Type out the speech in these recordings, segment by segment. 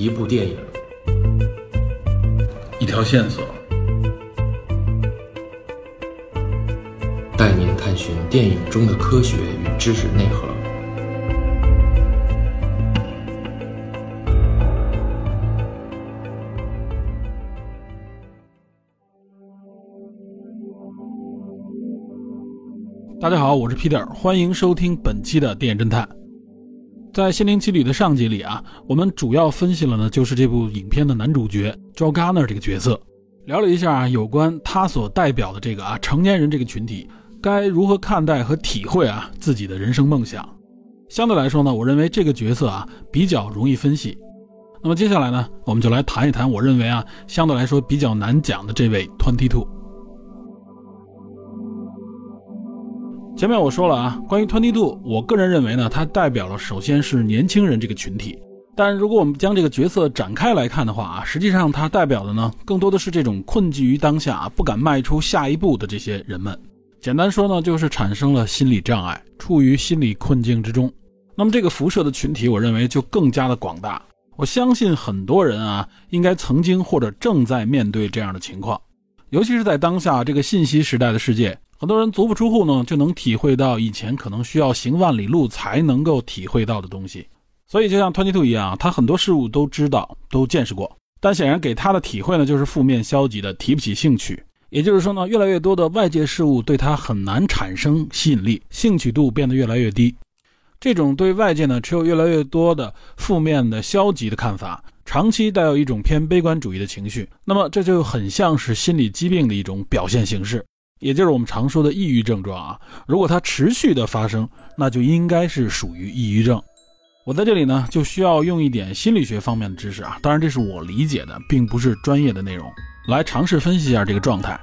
一部电影，一条线索，带您探寻电影中的科学与知识内核。大家好，我是 Peter，欢迎收听本期的电影侦探。在《心灵奇旅》的上集里啊，我们主要分析了呢，就是这部影片的男主角 Joe Garner 这个角色，聊了一下有关他所代表的这个啊成年人这个群体该如何看待和体会啊自己的人生梦想。相对来说呢，我认为这个角色啊比较容易分析。那么接下来呢，我们就来谈一谈我认为啊相对来说比较难讲的这位 Twenty Two。前面我说了啊，关于 Twenty Two，我个人认为呢，它代表了首先是年轻人这个群体。但如果我们将这个角色展开来看的话啊，实际上它代表的呢，更多的是这种困寂于当下、不敢迈出下一步的这些人们。简单说呢，就是产生了心理障碍，处于心理困境之中。那么这个辐射的群体，我认为就更加的广大。我相信很多人啊，应该曾经或者正在面对这样的情况，尤其是在当下这个信息时代的世界。很多人足不出户呢，就能体会到以前可能需要行万里路才能够体会到的东西。所以就像 Twenty Two 一样，他很多事物都知道、都见识过，但显然给他的体会呢，就是负面、消极的，提不起兴趣。也就是说呢，越来越多的外界事物对他很难产生吸引力，兴趣度变得越来越低。这种对外界呢持有越来越多的负面的、消极的看法，长期带有一种偏悲观主义的情绪，那么这就很像是心理疾病的一种表现形式。也就是我们常说的抑郁症状啊，如果它持续的发生，那就应该是属于抑郁症。我在这里呢，就需要用一点心理学方面的知识啊，当然这是我理解的，并不是专业的内容，来尝试分析一下这个状态。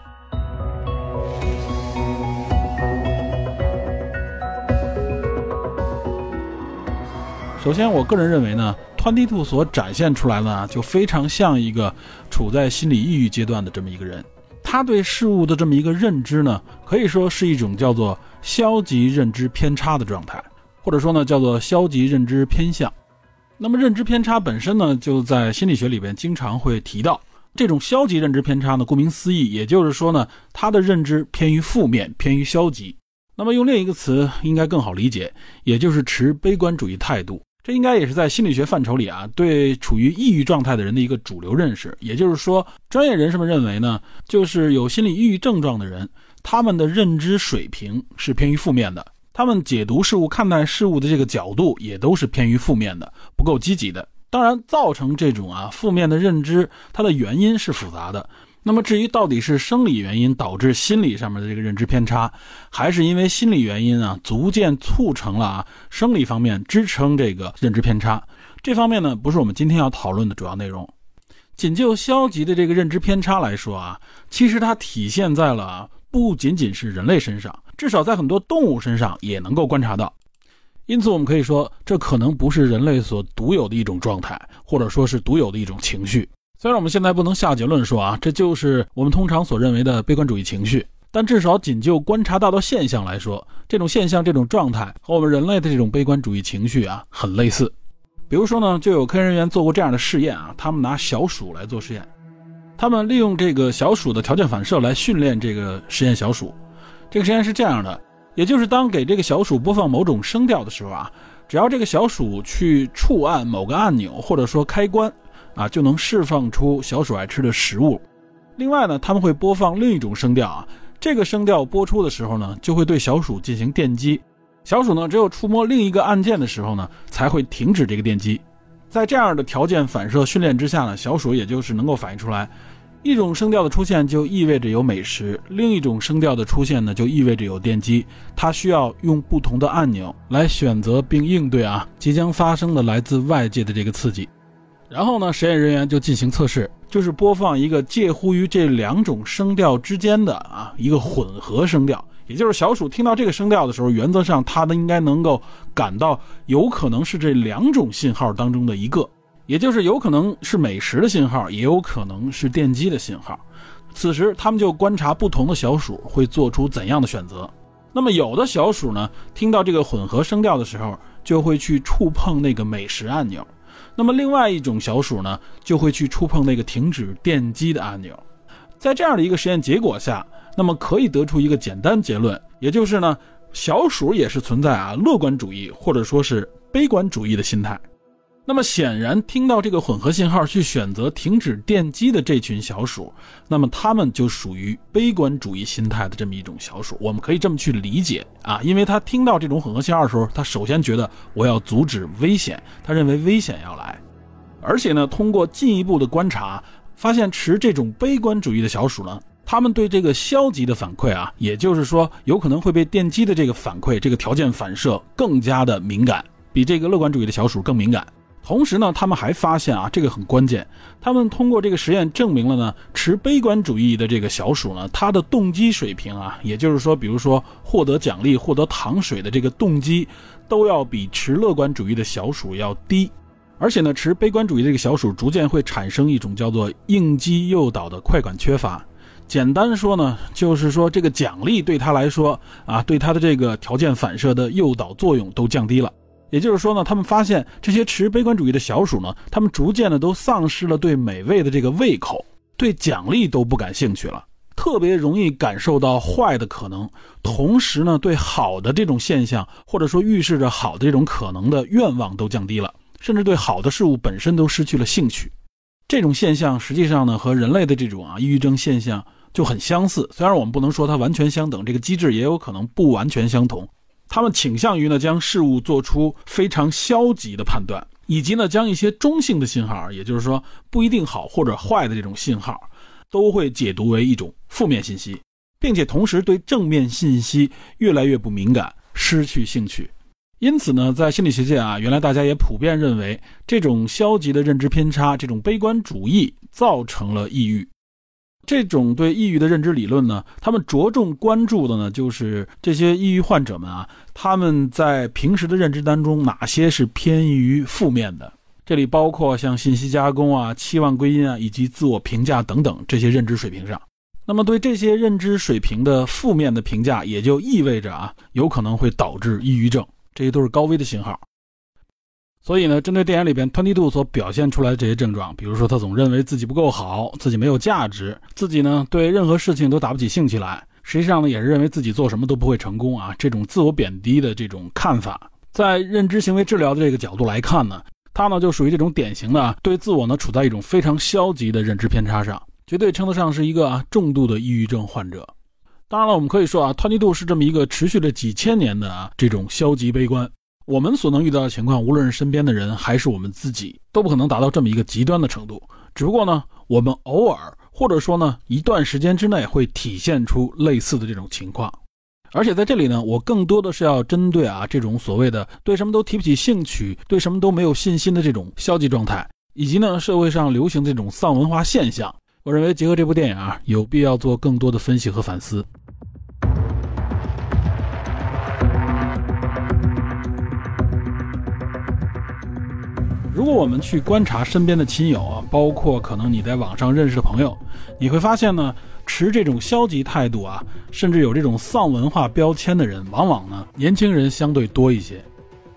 首先，我个人认为呢，Twenty Two 所展现出来的就非常像一个处在心理抑郁阶段的这么一个人。他对事物的这么一个认知呢，可以说是一种叫做消极认知偏差的状态，或者说呢叫做消极认知偏向。那么认知偏差本身呢，就在心理学里边经常会提到，这种消极认知偏差呢，顾名思义，也就是说呢，他的认知偏于负面，偏于消极。那么用另一个词应该更好理解，也就是持悲观主义态度。这应该也是在心理学范畴里啊，对处于抑郁状态的人的一个主流认识。也就是说，专业人士们认为呢，就是有心理抑郁症状的人，他们的认知水平是偏于负面的，他们解读事物、看待事物的这个角度也都是偏于负面的，不够积极的。当然，造成这种啊负面的认知，它的原因是复杂的。那么至于到底是生理原因导致心理上面的这个认知偏差，还是因为心理原因啊逐渐促成了啊生理方面支撑这个认知偏差，这方面呢不是我们今天要讨论的主要内容。仅就消极的这个认知偏差来说啊，其实它体现在了不仅仅是人类身上，至少在很多动物身上也能够观察到。因此我们可以说，这可能不是人类所独有的一种状态，或者说是独有的一种情绪。虽然我们现在不能下结论说啊，这就是我们通常所认为的悲观主义情绪，但至少仅就观察到的现象来说，这种现象、这种状态和我们人类的这种悲观主义情绪啊很类似。比如说呢，就有科研人员做过这样的试验啊，他们拿小鼠来做实验，他们利用这个小鼠的条件反射来训练这个实验小鼠。这个实验是这样的，也就是当给这个小鼠播放某种声调的时候啊，只要这个小鼠去触按某个按钮或者说开关。啊，就能释放出小鼠爱吃的食物。另外呢，他们会播放另一种声调啊，这个声调播出的时候呢，就会对小鼠进行电击。小鼠呢，只有触摸另一个按键的时候呢，才会停止这个电击。在这样的条件反射训练之下呢，小鼠也就是能够反应出来，一种声调的出现就意味着有美食，另一种声调的出现呢，就意味着有电击。它需要用不同的按钮来选择并应对啊即将发生的来自外界的这个刺激。然后呢，实验人员就进行测试，就是播放一个介乎于这两种声调之间的啊一个混合声调，也就是小鼠听到这个声调的时候，原则上它的应该能够感到有可能是这两种信号当中的一个，也就是有可能是美食的信号，也有可能是电击的信号。此时他们就观察不同的小鼠会做出怎样的选择。那么有的小鼠呢，听到这个混合声调的时候，就会去触碰那个美食按钮。那么另外一种小鼠呢，就会去触碰那个停止电击的按钮。在这样的一个实验结果下，那么可以得出一个简单结论，也就是呢，小鼠也是存在啊乐观主义或者说是悲观主义的心态。那么显然，听到这个混合信号去选择停止电击的这群小鼠，那么它们就属于悲观主义心态的这么一种小鼠。我们可以这么去理解啊，因为他听到这种混合信号的时候，他首先觉得我要阻止危险，他认为危险要来，而且呢，通过进一步的观察，发现持这种悲观主义的小鼠呢，他们对这个消极的反馈啊，也就是说有可能会被电击的这个反馈，这个条件反射更加的敏感，比这个乐观主义的小鼠更敏感。同时呢，他们还发现啊，这个很关键。他们通过这个实验证明了呢，持悲观主义的这个小鼠呢，它的动机水平啊，也就是说，比如说获得奖励、获得糖水的这个动机，都要比持乐观主义的小鼠要低。而且呢，持悲观主义这个小鼠逐渐会产生一种叫做应激诱导的快感缺乏。简单说呢，就是说这个奖励对他来说啊，对他的这个条件反射的诱导作用都降低了。也就是说呢，他们发现这些持悲观主义的小鼠呢，他们逐渐的都丧失了对美味的这个胃口，对奖励都不感兴趣了，特别容易感受到坏的可能，同时呢，对好的这种现象或者说预示着好的这种可能的愿望都降低了，甚至对好的事物本身都失去了兴趣。这种现象实际上呢，和人类的这种啊抑郁症现象就很相似，虽然我们不能说它完全相等，这个机制也有可能不完全相同。他们倾向于呢将事物做出非常消极的判断，以及呢将一些中性的信号，也就是说不一定好或者坏的这种信号，都会解读为一种负面信息，并且同时对正面信息越来越不敏感，失去兴趣。因此呢，在心理学界啊，原来大家也普遍认为这种消极的认知偏差，这种悲观主义造成了抑郁。这种对抑郁的认知理论呢，他们着重关注的呢，就是这些抑郁患者们啊，他们在平时的认知当中哪些是偏于负面的？这里包括像信息加工啊、期望归因啊，以及自我评价等等这些认知水平上。那么对这些认知水平的负面的评价，也就意味着啊，有可能会导致抑郁症，这些都是高危的信号。所以呢，针对电影里边 Twenty Two 所表现出来的这些症状，比如说他总认为自己不够好，自己没有价值，自己呢对任何事情都打不起兴趣来，实际上呢也是认为自己做什么都不会成功啊，这种自我贬低的这种看法，在认知行为治疗的这个角度来看呢，他呢就属于这种典型的啊对自我呢处在一种非常消极的认知偏差上，绝对称得上是一个啊重度的抑郁症患者。当然了，我们可以说啊，Twenty Two 是这么一个持续了几千年的啊这种消极悲观。我们所能遇到的情况，无论是身边的人还是我们自己，都不可能达到这么一个极端的程度。只不过呢，我们偶尔或者说呢一段时间之内会体现出类似的这种情况。而且在这里呢，我更多的是要针对啊这种所谓的对什么都提不起兴趣、对什么都没有信心的这种消极状态，以及呢社会上流行这种丧文化现象。我认为结合这部电影啊，有必要做更多的分析和反思。如果我们去观察身边的亲友啊，包括可能你在网上认识的朋友，你会发现呢，持这种消极态度啊，甚至有这种丧文化标签的人，往往呢年轻人相对多一些。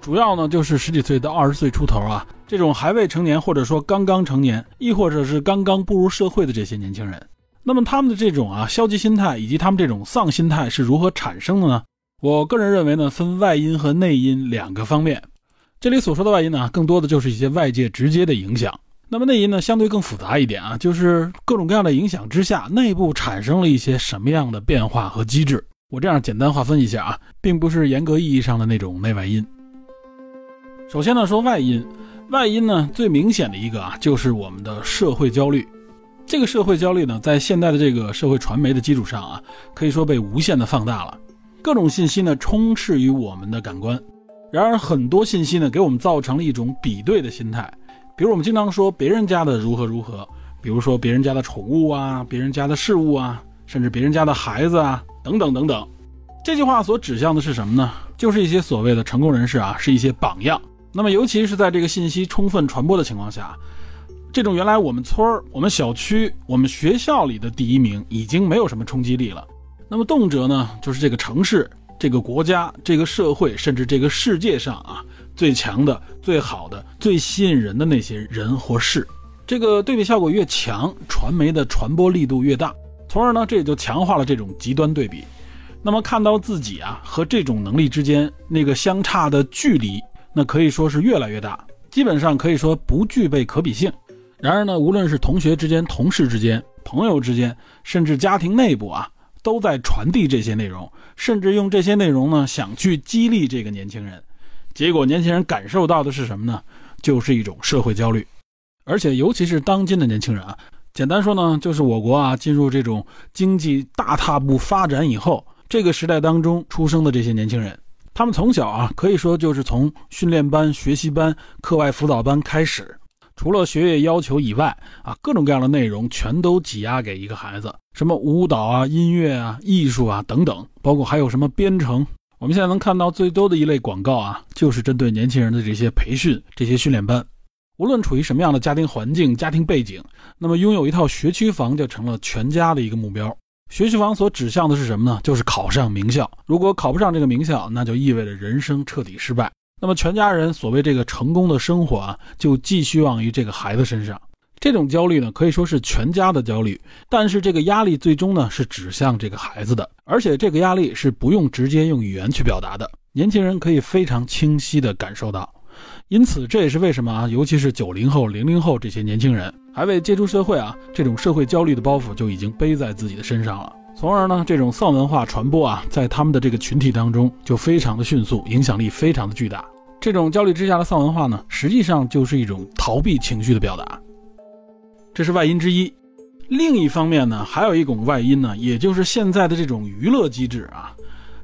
主要呢就是十几岁到二十岁出头啊，这种还未成年或者说刚刚成年，亦或者是刚刚步入社会的这些年轻人。那么他们的这种啊消极心态以及他们这种丧心态是如何产生的呢？我个人认为呢，分外因和内因两个方面。这里所说的外因呢，更多的就是一些外界直接的影响。那么内因呢，相对更复杂一点啊，就是各种各样的影响之下，内部产生了一些什么样的变化和机制。我这样简单划分一下啊，并不是严格意义上的那种内外因。首先呢，说外因，外因呢最明显的一个啊，就是我们的社会焦虑。这个社会焦虑呢，在现代的这个社会传媒的基础上啊，可以说被无限的放大了，各种信息呢充斥于我们的感官。然而，很多信息呢，给我们造成了一种比对的心态。比如，我们经常说别人家的如何如何，比如说别人家的宠物啊，别人家的事物啊，甚至别人家的孩子啊，等等等等。这句话所指向的是什么呢？就是一些所谓的成功人士啊，是一些榜样。那么，尤其是在这个信息充分传播的情况下，这种原来我们村儿、我们小区、我们学校里的第一名已经没有什么冲击力了。那么，动辄呢，就是这个城市。这个国家、这个社会，甚至这个世界上啊，最强的、最好的、最吸引人的那些人或事。这个对比效果越强，传媒的传播力度越大，从而呢，这也就强化了这种极端对比。那么看到自己啊和这种能力之间那个相差的距离，那可以说是越来越大，基本上可以说不具备可比性。然而呢，无论是同学之间、同事之间、朋友之间，甚至家庭内部啊，都在传递这些内容，甚至用这些内容呢想去激励这个年轻人。结果年轻人感受到的是什么呢？就是一种社会焦虑。而且，尤其是当今的年轻人啊，简单说呢，就是我国啊进入这种经济大踏步发展以后，这个时代当中出生的这些年轻人，他们从小啊可以说就是从训练班、学习班、课外辅导班开始，除了学业要求以外啊，各种各样的内容全都挤压给一个孩子，什么舞蹈啊、音乐啊、艺术啊等等，包括还有什么编程。我们现在能看到最多的一类广告啊，就是针对年轻人的这些培训、这些训练班。无论处于什么样的家庭环境、家庭背景，那么拥有一套学区房就成了全家的一个目标。学区房所指向的是什么呢？就是考上名校。如果考不上这个名校，那就意味着人生彻底失败。那么全家人所谓这个成功的生活啊，就寄希望于这个孩子身上。这种焦虑呢，可以说是全家的焦虑。但是这个压力最终呢，是指向这个孩子的，而且这个压力是不用直接用语言去表达的，年轻人可以非常清晰地感受到。因此，这也是为什么啊，尤其是九零后、零零后这些年轻人还未接触社会啊，这种社会焦虑的包袱就已经背在自己的身上了。从而呢，这种丧文化传播啊，在他们的这个群体当中就非常的迅速，影响力非常的巨大。这种焦虑之下的丧文化呢，实际上就是一种逃避情绪的表达，这是外因之一。另一方面呢，还有一种外因呢，也就是现在的这种娱乐机制啊，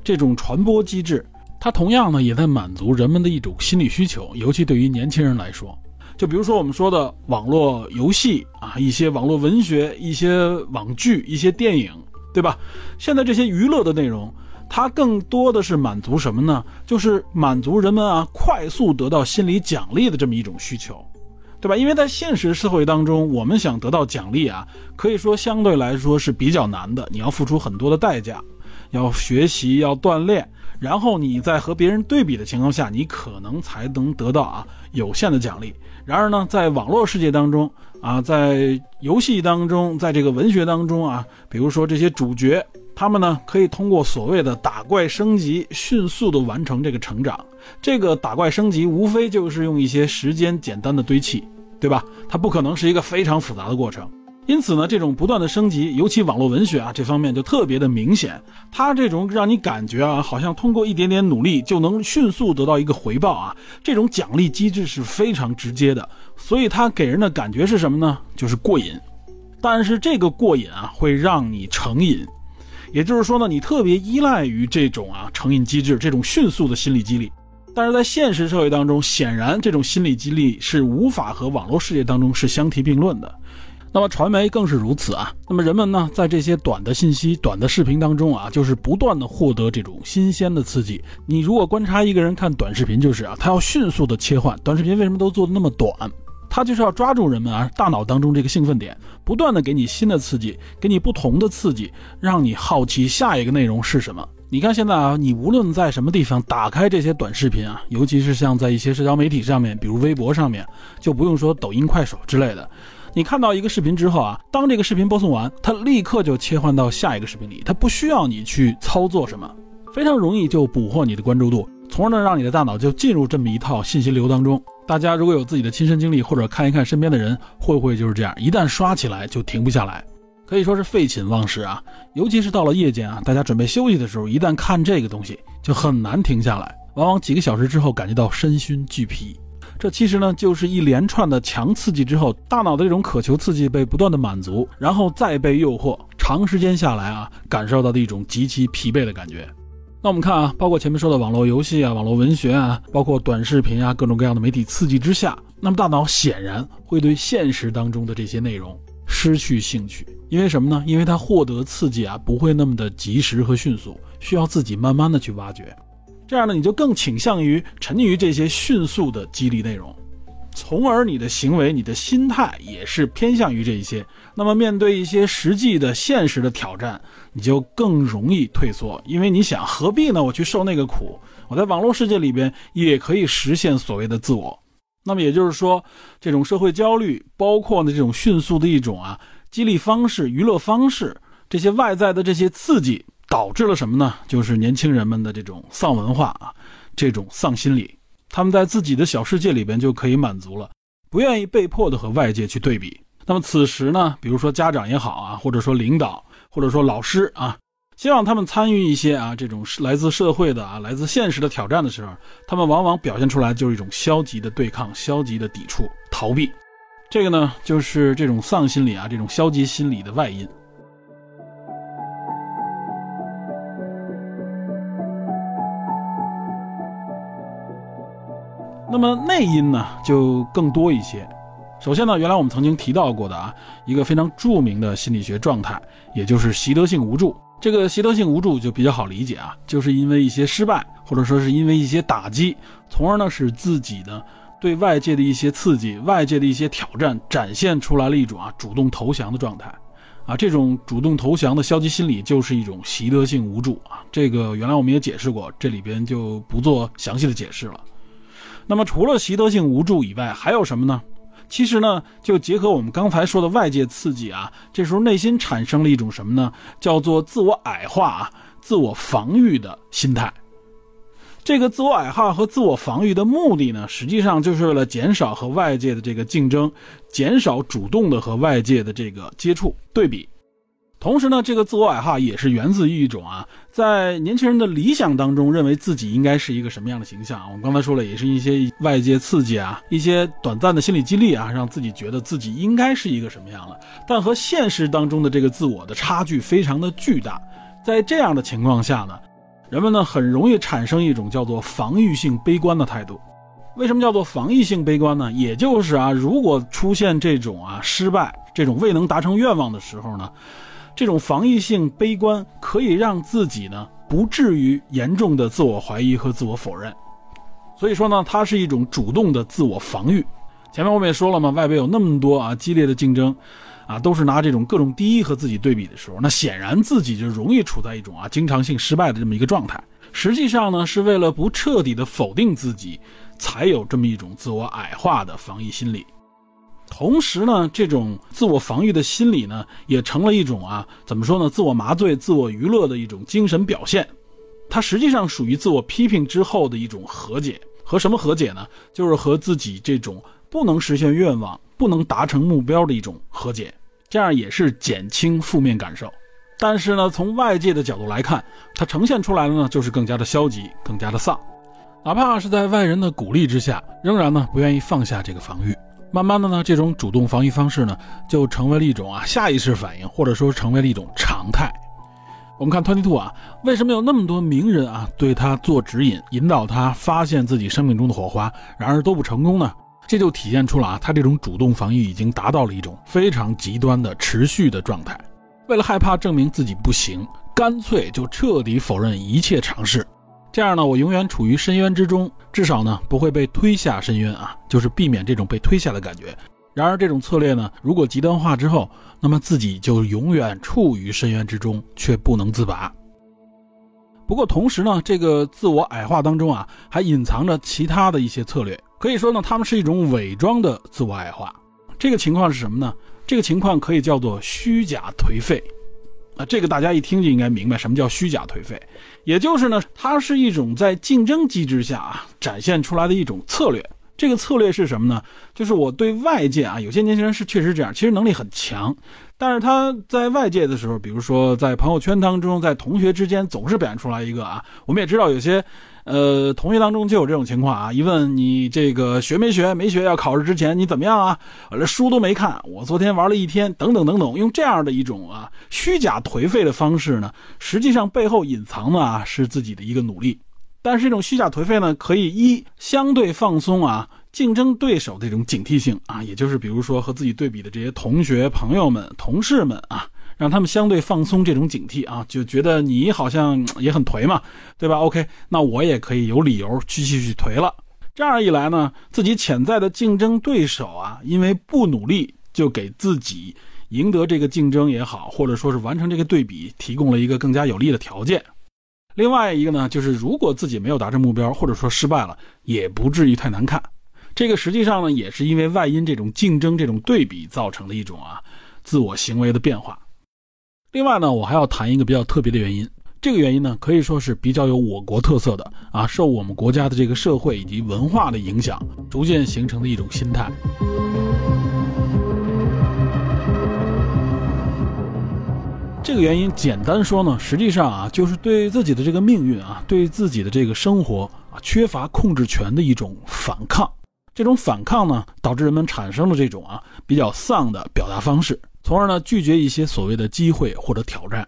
这种传播机制。它同样呢，也在满足人们的一种心理需求，尤其对于年轻人来说。就比如说我们说的网络游戏啊，一些网络文学、一些网剧、一些电影，对吧？现在这些娱乐的内容，它更多的是满足什么呢？就是满足人们啊快速得到心理奖励的这么一种需求，对吧？因为在现实社会当中，我们想得到奖励啊，可以说相对来说是比较难的，你要付出很多的代价，要学习，要锻炼。然后你在和别人对比的情况下，你可能才能得到啊有限的奖励。然而呢，在网络世界当中啊，在游戏当中，在这个文学当中啊，比如说这些主角，他们呢可以通过所谓的打怪升级，迅速的完成这个成长。这个打怪升级无非就是用一些时间简单的堆砌，对吧？它不可能是一个非常复杂的过程。因此呢，这种不断的升级，尤其网络文学啊这方面就特别的明显。它这种让你感觉啊，好像通过一点点努力就能迅速得到一个回报啊，这种奖励机制是非常直接的。所以它给人的感觉是什么呢？就是过瘾。但是这个过瘾啊，会让你成瘾。也就是说呢，你特别依赖于这种啊成瘾机制，这种迅速的心理激励。但是在现实社会当中，显然这种心理激励是无法和网络世界当中是相提并论的。那么传媒更是如此啊。那么人们呢，在这些短的信息、短的视频当中啊，就是不断的获得这种新鲜的刺激。你如果观察一个人看短视频，就是啊，他要迅速的切换。短视频为什么都做的那么短？他就是要抓住人们啊大脑当中这个兴奋点，不断的给你新的刺激，给你不同的刺激，让你好奇下一个内容是什么。你看现在啊，你无论在什么地方打开这些短视频啊，尤其是像在一些社交媒体上面，比如微博上面，就不用说抖音、快手之类的。你看到一个视频之后啊，当这个视频播送完，它立刻就切换到下一个视频里，它不需要你去操作什么，非常容易就捕获你的关注度，从而呢让你的大脑就进入这么一套信息流当中。大家如果有自己的亲身经历，或者看一看身边的人，会不会就是这样？一旦刷起来就停不下来，可以说是废寝忘食啊。尤其是到了夜间啊，大家准备休息的时候，一旦看这个东西，就很难停下来，往往几个小时之后感觉到身心俱疲。这其实呢，就是一连串的强刺激之后，大脑的这种渴求刺激被不断的满足，然后再被诱惑，长时间下来啊，感受到的一种极其疲惫的感觉。那我们看啊，包括前面说的网络游戏啊、网络文学啊，包括短视频啊，各种各样的媒体刺激之下，那么大脑显然会对现实当中的这些内容失去兴趣。因为什么呢？因为它获得刺激啊，不会那么的及时和迅速，需要自己慢慢的去挖掘。这样呢，你就更倾向于沉溺于这些迅速的激励内容，从而你的行为、你的心态也是偏向于这一些。那么，面对一些实际的、现实的挑战，你就更容易退缩，因为你想何必呢？我去受那个苦，我在网络世界里边也可以实现所谓的自我。那么也就是说，这种社会焦虑，包括呢这种迅速的一种啊激励方式、娱乐方式，这些外在的这些刺激，导致了什么呢？就是年轻人们的这种丧文化啊，这种丧心理，他们在自己的小世界里边就可以满足了，不愿意被迫的和外界去对比。那么此时呢，比如说家长也好啊，或者说领导，或者说老师啊。希望他们参与一些啊，这种来自社会的啊，来自现实的挑战的时候，他们往往表现出来就是一种消极的对抗、消极的抵触、逃避。这个呢，就是这种丧心理啊，这种消极心理的外因。那么内因呢，就更多一些。首先呢，原来我们曾经提到过的啊，一个非常著名的心理学状态，也就是习得性无助。这个习得性无助就比较好理解啊，就是因为一些失败，或者说是因为一些打击，从而呢使自己呢对外界的一些刺激、外界的一些挑战，展现出来了一种啊主动投降的状态，啊这种主动投降的消极心理就是一种习得性无助啊。这个原来我们也解释过，这里边就不做详细的解释了。那么除了习得性无助以外，还有什么呢？其实呢，就结合我们刚才说的外界刺激啊，这时候内心产生了一种什么呢？叫做自我矮化啊、自我防御的心态。这个自我矮化和自我防御的目的呢，实际上就是为了减少和外界的这个竞争，减少主动的和外界的这个接触对比。同时呢，这个自我矮化也是源自于一种啊，在年轻人的理想当中，认为自己应该是一个什么样的形象。我们刚才说了，也是一些外界刺激啊，一些短暂的心理激励啊，让自己觉得自己应该是一个什么样的。但和现实当中的这个自我的差距非常的巨大。在这样的情况下呢，人们呢很容易产生一种叫做防御性悲观的态度。为什么叫做防御性悲观呢？也就是啊，如果出现这种啊失败、这种未能达成愿望的时候呢？这种防御性悲观可以让自己呢不至于严重的自我怀疑和自我否认，所以说呢，它是一种主动的自我防御。前面我们也说了嘛，外边有那么多啊激烈的竞争，啊都是拿这种各种第一和自己对比的时候，那显然自己就容易处在一种啊经常性失败的这么一个状态。实际上呢，是为了不彻底的否定自己，才有这么一种自我矮化的防御心理。同时呢，这种自我防御的心理呢，也成了一种啊，怎么说呢？自我麻醉、自我娱乐的一种精神表现。它实际上属于自我批评之后的一种和解。和什么和解呢？就是和自己这种不能实现愿望、不能达成目标的一种和解。这样也是减轻负面感受。但是呢，从外界的角度来看，它呈现出来的呢，就是更加的消极，更加的丧。哪怕是在外人的鼓励之下，仍然呢，不愿意放下这个防御。慢慢的呢，这种主动防御方式呢，就成为了一种啊下意识反应，或者说成为了一种常态。我们看 Twenty Two 啊，为什么有那么多名人啊对他做指引，引导他发现自己生命中的火花，然而都不成功呢？这就体现出了啊，他这种主动防御已经达到了一种非常极端的持续的状态。为了害怕证明自己不行，干脆就彻底否认一切尝试。这样呢，我永远处于深渊之中，至少呢不会被推下深渊啊，就是避免这种被推下的感觉。然而这种策略呢，如果极端化之后，那么自己就永远处于深渊之中，却不能自拔。不过同时呢，这个自我矮化当中啊，还隐藏着其他的一些策略，可以说呢，他们是一种伪装的自我矮化。这个情况是什么呢？这个情况可以叫做虚假颓废。啊，这个大家一听就应该明白什么叫虚假颓废，也就是呢，它是一种在竞争机制下啊展现出来的一种策略。这个策略是什么呢？就是我对外界啊，有些年轻人是确实这样，其实能力很强，但是他在外界的时候，比如说在朋友圈当中，在同学之间，总是表现出来一个啊，我们也知道有些。呃，同学当中就有这种情况啊，一问你这个学没学，没学，要考试之前你怎么样啊？完了书都没看，我昨天玩了一天，等等等等，用这样的一种啊虚假颓废的方式呢，实际上背后隐藏的啊是自己的一个努力，但是这种虚假颓废呢，可以一相对放松啊竞争对手的这种警惕性啊，也就是比如说和自己对比的这些同学、朋友们、同事们啊。让他们相对放松这种警惕啊，就觉得你好像也很颓嘛，对吧？OK，那我也可以有理由去继续颓了。这样一来呢，自己潜在的竞争对手啊，因为不努力，就给自己赢得这个竞争也好，或者说是完成这个对比，提供了一个更加有利的条件。另外一个呢，就是如果自己没有达成目标，或者说失败了，也不至于太难看。这个实际上呢，也是因为外因这种竞争、这种对比造成的一种啊自我行为的变化。另外呢，我还要谈一个比较特别的原因，这个原因呢可以说是比较有我国特色的啊，受我们国家的这个社会以及文化的影响，逐渐形成的一种心态。这个原因简单说呢，实际上啊，就是对自己的这个命运啊，对自己的这个生活啊，缺乏控制权的一种反抗。这种反抗呢，导致人们产生了这种啊比较丧的表达方式，从而呢拒绝一些所谓的机会或者挑战。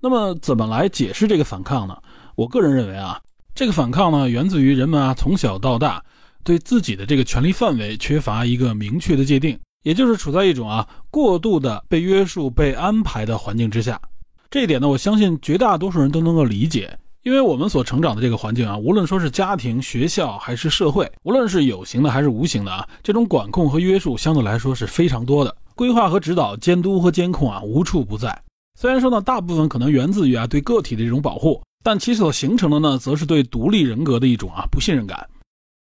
那么，怎么来解释这个反抗呢？我个人认为啊，这个反抗呢，源自于人们啊从小到大对自己的这个权利范围缺乏一个明确的界定。也就是处在一种啊过度的被约束、被安排的环境之下，这一点呢，我相信绝大多数人都能够理解，因为我们所成长的这个环境啊，无论说是家庭、学校还是社会，无论是有形的还是无形的啊，这种管控和约束相对来说是非常多的，规划和指导、监督和监控啊无处不在。虽然说呢，大部分可能源自于啊对个体的一种保护，但其所形成的呢，则是对独立人格的一种啊不信任感。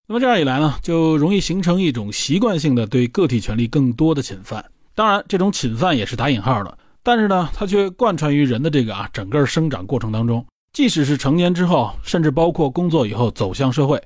那么这样一来呢，就容易形成一种习惯性的对个体权利更多的侵犯。当然，这种侵犯也是打引号的，但是呢，它却贯穿于人的这个啊整个生长过程当中。即使是成年之后，甚至包括工作以后走向社会，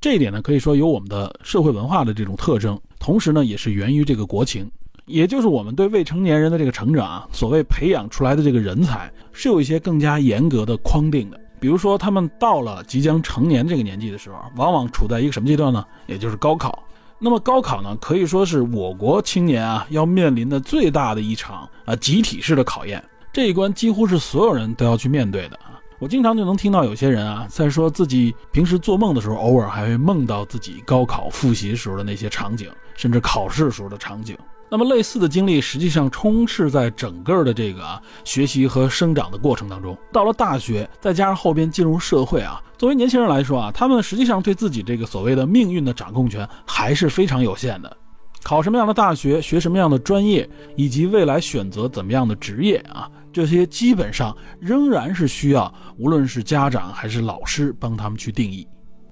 这一点呢，可以说有我们的社会文化的这种特征，同时呢，也是源于这个国情，也就是我们对未成年人的这个成长啊，所谓培养出来的这个人才，是有一些更加严格的框定的。比如说，他们到了即将成年这个年纪的时候，往往处在一个什么阶段呢？也就是高考。那么高考呢，可以说是我国青年啊要面临的最大的一场啊集体式的考验。这一关几乎是所有人都要去面对的啊。我经常就能听到有些人啊在说自己平时做梦的时候，偶尔还会梦到自己高考复习时候的那些场景，甚至考试时候的场景。那么类似的经历，实际上充斥在整个的这个学习和生长的过程当中。到了大学，再加上后边进入社会啊，作为年轻人来说啊，他们实际上对自己这个所谓的命运的掌控权还是非常有限的。考什么样的大学，学什么样的专业，以及未来选择怎么样的职业啊，这些基本上仍然是需要无论是家长还是老师帮他们去定义。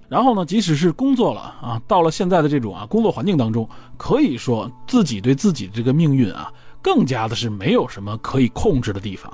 然后呢，即使是工作了啊，到了现在的这种啊工作环境当中，可以说自己对自己的这个命运啊，更加的是没有什么可以控制的地方。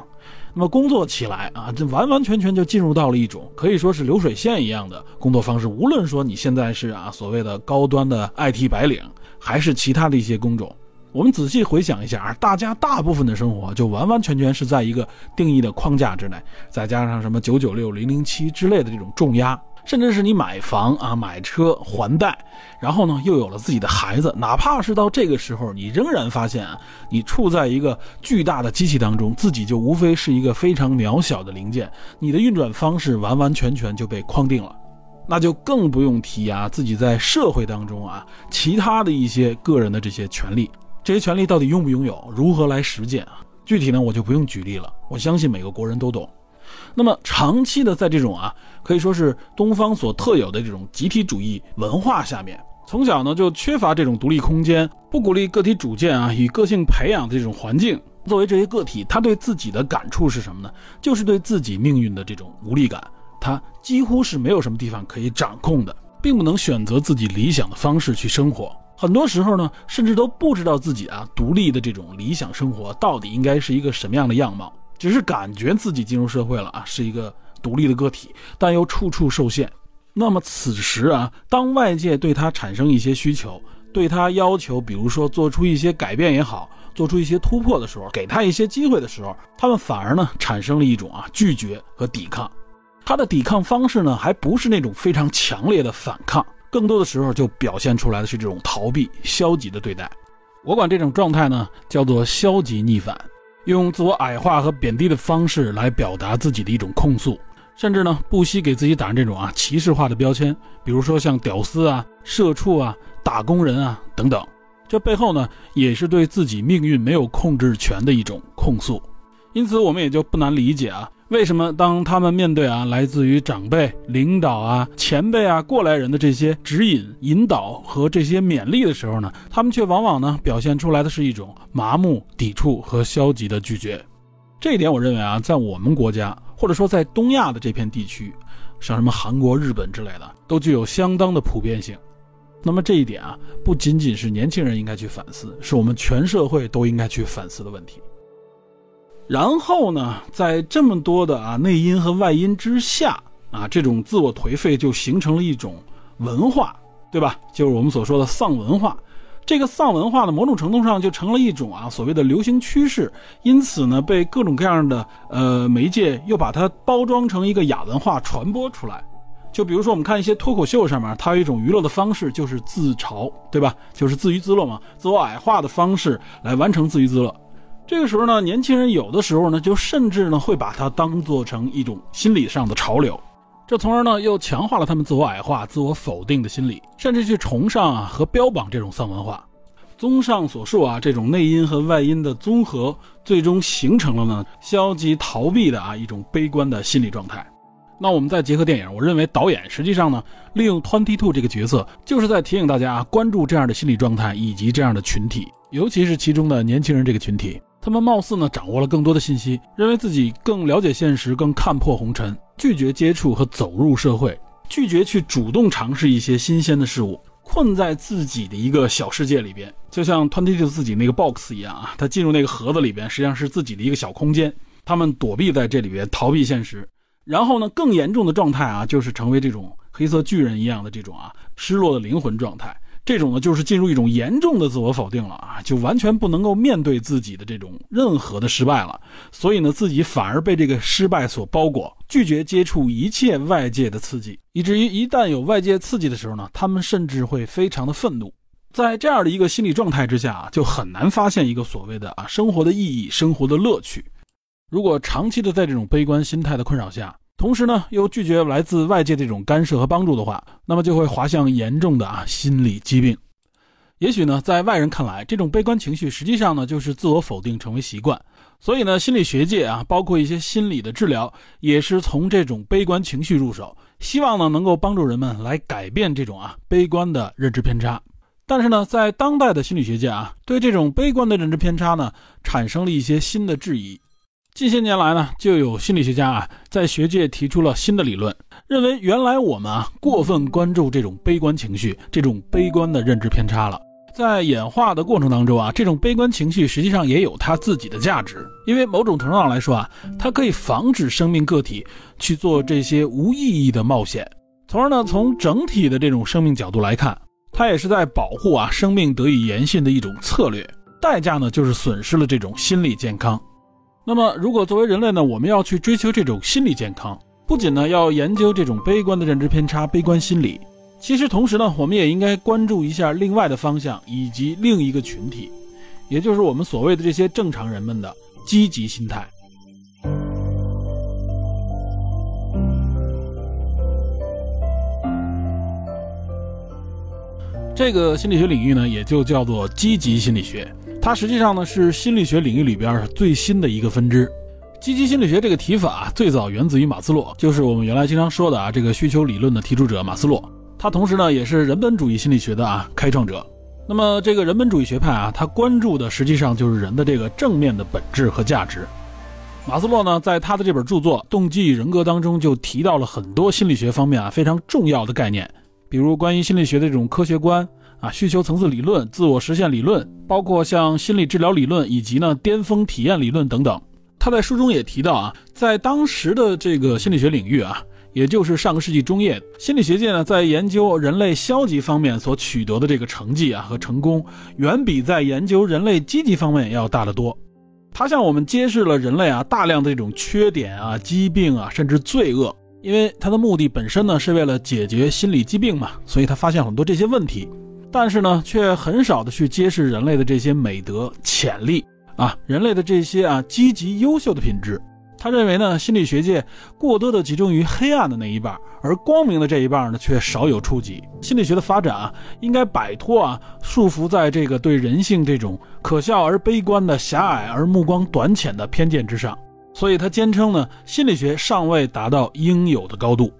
那么工作起来啊，这完完全全就进入到了一种可以说是流水线一样的工作方式。无论说你现在是啊所谓的高端的 IT 白领，还是其他的一些工种，我们仔细回想一下啊，大家大部分的生活就完完全全是在一个定义的框架之内，再加上什么九九六、零零七之类的这种重压。甚至是你买房啊、买车还贷，然后呢又有了自己的孩子，哪怕是到这个时候，你仍然发现啊，你处在一个巨大的机器当中，自己就无非是一个非常渺小的零件，你的运转方式完完全全就被框定了，那就更不用提啊自己在社会当中啊其他的一些个人的这些权利，这些权利到底拥不拥有，如何来实践啊？具体呢我就不用举例了，我相信每个国人都懂。那么长期的在这种啊，可以说是东方所特有的这种集体主义文化下面，从小呢就缺乏这种独立空间，不鼓励个体主见啊与个性培养的这种环境。作为这些个体，他对自己的感触是什么呢？就是对自己命运的这种无力感。他几乎是没有什么地方可以掌控的，并不能选择自己理想的方式去生活。很多时候呢，甚至都不知道自己啊独立的这种理想生活到底应该是一个什么样的样貌。只是感觉自己进入社会了啊，是一个独立的个体，但又处处受限。那么此时啊，当外界对他产生一些需求，对他要求，比如说做出一些改变也好，做出一些突破的时候，给他一些机会的时候，他们反而呢产生了一种啊拒绝和抵抗。他的抵抗方式呢，还不是那种非常强烈的反抗，更多的时候就表现出来的是这种逃避、消极的对待。我管这种状态呢叫做消极逆反。用自我矮化和贬低的方式来表达自己的一种控诉，甚至呢不惜给自己打上这种啊歧视化的标签，比如说像屌丝啊、社畜啊、打工人啊等等。这背后呢也是对自己命运没有控制权的一种控诉。因此，我们也就不难理解啊。为什么当他们面对啊来自于长辈、领导啊、前辈啊、过来人的这些指引、引导和这些勉励的时候呢，他们却往往呢表现出来的是一种麻木、抵触和消极的拒绝？这一点，我认为啊，在我们国家或者说在东亚的这片地区，像什么韩国、日本之类的，都具有相当的普遍性。那么这一点啊，不仅仅是年轻人应该去反思，是我们全社会都应该去反思的问题。然后呢，在这么多的啊内因和外因之下啊，这种自我颓废就形成了一种文化，对吧？就是我们所说的丧文化。这个丧文化呢，某种程度上就成了一种啊所谓的流行趋势，因此呢，被各种各样的呃媒介又把它包装成一个亚文化传播出来。就比如说，我们看一些脱口秀上面，它有一种娱乐的方式，就是自嘲，对吧？就是自娱自乐嘛，自我矮化的方式来完成自娱自乐。这个时候呢，年轻人有的时候呢，就甚至呢会把它当做成一种心理上的潮流，这从而呢又强化了他们自我矮化、自我否定的心理，甚至去崇尚啊和标榜这种丧文化。综上所述啊，这种内因和外因的综合，最终形成了呢消极逃避的啊一种悲观的心理状态。那我们再结合电影，我认为导演实际上呢利用 Twenty Two 这个角色，就是在提醒大家关注这样的心理状态以及这样的群体，尤其是其中的年轻人这个群体。他们貌似呢掌握了更多的信息，认为自己更了解现实，更看破红尘，拒绝接触和走入社会，拒绝去主动尝试一些新鲜的事物，困在自己的一个小世界里边，就像 Twenty Two 自己那个 box 一样啊，他进入那个盒子里边，实际上是自己的一个小空间，他们躲避在这里边，逃避现实。然后呢，更严重的状态啊，就是成为这种黑色巨人一样的这种啊失落的灵魂状态。这种呢，就是进入一种严重的自我否定了啊，就完全不能够面对自己的这种任何的失败了。所以呢，自己反而被这个失败所包裹，拒绝接触一切外界的刺激，以至于一旦有外界刺激的时候呢，他们甚至会非常的愤怒。在这样的一个心理状态之下啊，就很难发现一个所谓的啊生活的意义、生活的乐趣。如果长期的在这种悲观心态的困扰下，同时呢，又拒绝来自外界的这种干涉和帮助的话，那么就会滑向严重的啊心理疾病。也许呢，在外人看来，这种悲观情绪实际上呢就是自我否定成为习惯。所以呢，心理学界啊，包括一些心理的治疗，也是从这种悲观情绪入手，希望呢能够帮助人们来改变这种啊悲观的认知偏差。但是呢，在当代的心理学界啊，对这种悲观的认知偏差呢，产生了一些新的质疑。近些年来呢，就有心理学家啊，在学界提出了新的理论，认为原来我们啊过分关注这种悲观情绪，这种悲观的认知偏差了。在演化的过程当中啊，这种悲观情绪实际上也有它自己的价值，因为某种程度上来说啊，它可以防止生命个体去做这些无意义的冒险，从而呢，从整体的这种生命角度来看，它也是在保护啊生命得以延续的一种策略。代价呢，就是损失了这种心理健康。那么，如果作为人类呢，我们要去追求这种心理健康，不仅呢要研究这种悲观的认知偏差、悲观心理，其实同时呢，我们也应该关注一下另外的方向以及另一个群体，也就是我们所谓的这些正常人们的积极心态。这个心理学领域呢，也就叫做积极心理学。它实际上呢是心理学领域里边最新的一个分支。积极心理学这个提法最早源自于马斯洛，就是我们原来经常说的啊这个需求理论的提出者马斯洛。他同时呢也是人本主义心理学的啊开创者。那么这个人本主义学派啊，他关注的实际上就是人的这个正面的本质和价值。马斯洛呢在他的这本著作《动机与人格》当中就提到了很多心理学方面啊非常重要的概念，比如关于心理学的这种科学观。啊，需求层次理论、自我实现理论，包括像心理治疗理论以及呢巅峰体验理论等等。他在书中也提到啊，在当时的这个心理学领域啊，也就是上个世纪中叶，心理学界呢在研究人类消极方面所取得的这个成绩啊和成功，远比在研究人类积极方面要大得多。他向我们揭示了人类啊大量的这种缺点啊、疾病啊，甚至罪恶。因为他的目的本身呢是为了解决心理疾病嘛，所以他发现很多这些问题。但是呢，却很少的去揭示人类的这些美德、潜力啊，人类的这些啊积极优秀的品质。他认为呢，心理学界过多的集中于黑暗的那一半，而光明的这一半呢，却少有触及。心理学的发展啊，应该摆脱啊束缚在这个对人性这种可笑而悲观的狭隘而目光短浅的偏见之上。所以他坚称呢，心理学尚未达到应有的高度。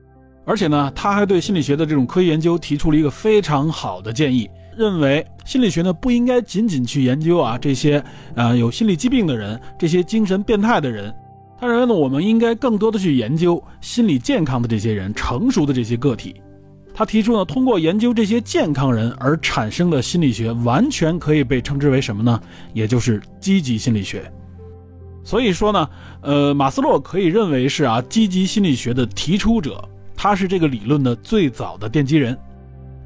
而且呢，他还对心理学的这种科学研究提出了一个非常好的建议，认为心理学呢不应该仅仅去研究啊这些啊有心理疾病的人，这些精神变态的人，他认为呢，我们应该更多的去研究心理健康的这些人，成熟的这些个体。他提出呢，通过研究这些健康人而产生的心理学，完全可以被称之为什么呢？也就是积极心理学。所以说呢，呃，马斯洛可以认为是啊，积极心理学的提出者，他是这个理论的最早的奠基人。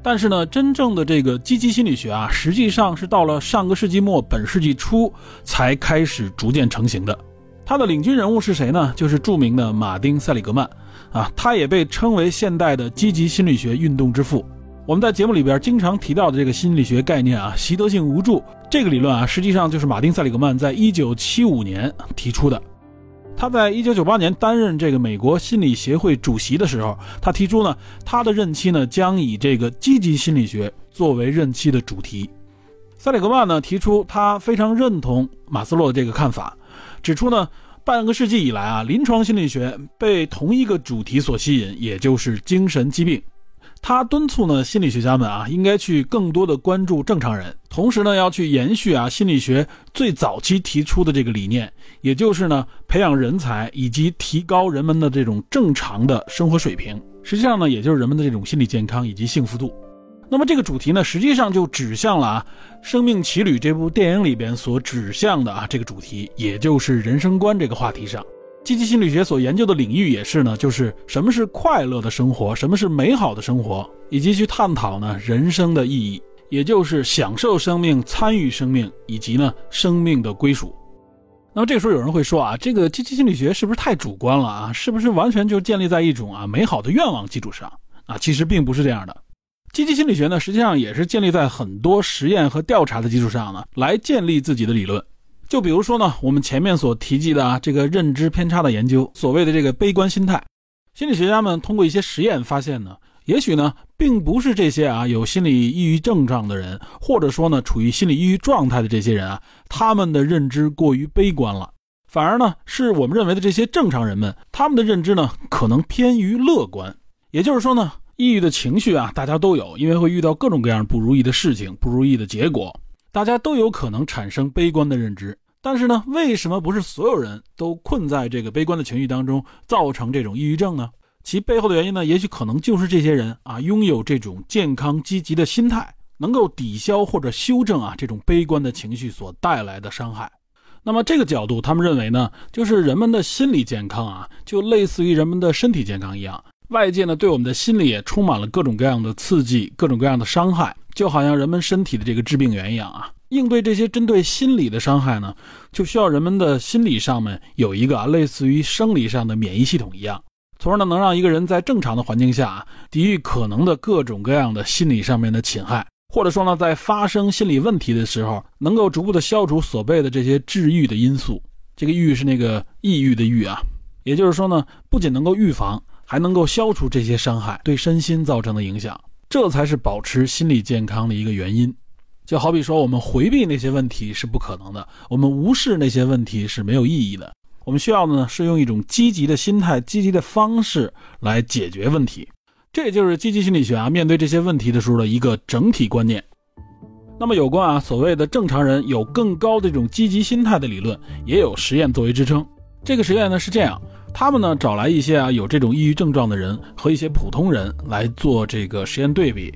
但是呢，真正的这个积极心理学啊，实际上是到了上个世纪末本世纪初才开始逐渐成型的。他的领军人物是谁呢？就是著名的马丁·塞里格曼，啊，他也被称为现代的积极心理学运动之父。我们在节目里边经常提到的这个心理学概念啊，习得性无助这个理论啊，实际上就是马丁·塞里格曼在一九七五年提出的。他在一九九八年担任这个美国心理协会主席的时候，他提出呢，他的任期呢将以这个积极心理学作为任期的主题。塞里格曼呢提出他非常认同马斯洛的这个看法。指出呢，半个世纪以来啊，临床心理学被同一个主题所吸引，也就是精神疾病。他敦促呢，心理学家们啊，应该去更多的关注正常人，同时呢，要去延续啊心理学最早期提出的这个理念，也就是呢，培养人才以及提高人们的这种正常的生活水平。实际上呢，也就是人们的这种心理健康以及幸福度。那么这个主题呢，实际上就指向了啊，《生命奇旅》这部电影里边所指向的啊这个主题，也就是人生观这个话题上。积极心理学所研究的领域也是呢，就是什么是快乐的生活，什么是美好的生活，以及去探讨呢人生的意义，也就是享受生命、参与生命以及呢生命的归属。那么这个时候有人会说啊，这个积极心理学是不是太主观了啊？是不是完全就建立在一种啊美好的愿望基础上啊？其实并不是这样的。积极心理学呢，实际上也是建立在很多实验和调查的基础上呢，来建立自己的理论。就比如说呢，我们前面所提及的啊，这个认知偏差的研究，所谓的这个悲观心态，心理学家们通过一些实验发现呢，也许呢，并不是这些啊有心理抑郁症状的人，或者说呢处于心理抑郁状态的这些人啊，他们的认知过于悲观了，反而呢，是我们认为的这些正常人们，他们的认知呢，可能偏于乐观。也就是说呢。抑郁的情绪啊，大家都有，因为会遇到各种各样不如意的事情、不如意的结果，大家都有可能产生悲观的认知。但是呢，为什么不是所有人都困在这个悲观的情绪当中，造成这种抑郁症呢？其背后的原因呢，也许可能就是这些人啊，拥有这种健康积极的心态，能够抵消或者修正啊这种悲观的情绪所带来的伤害。那么这个角度，他们认为呢，就是人们的心理健康啊，就类似于人们的身体健康一样。外界呢，对我们的心理也充满了各种各样的刺激，各种各样的伤害，就好像人们身体的这个致病源一样啊。应对这些针对心理的伤害呢，就需要人们的心理上面有一个啊，类似于生理上的免疫系统一样，从而呢，能让一个人在正常的环境下抵御可能的各种各样的心理上面的侵害，或者说呢，在发生心理问题的时候，能够逐步的消除所谓的这些治愈的因素。这个“愈”是那个抑郁的“郁”啊，也就是说呢，不仅能够预防。还能够消除这些伤害对身心造成的影响，这才是保持心理健康的一个原因。就好比说，我们回避那些问题是不可能的，我们无视那些问题是没有意义的。我们需要的呢，是用一种积极的心态、积极的方式来解决问题。这也就是积极心理学啊，面对这些问题的时候的一个整体观念。那么，有关啊所谓的正常人有更高的这种积极心态的理论，也有实验作为支撑。这个实验呢是这样。他们呢找来一些啊有这种抑郁症状的人和一些普通人来做这个实验对比。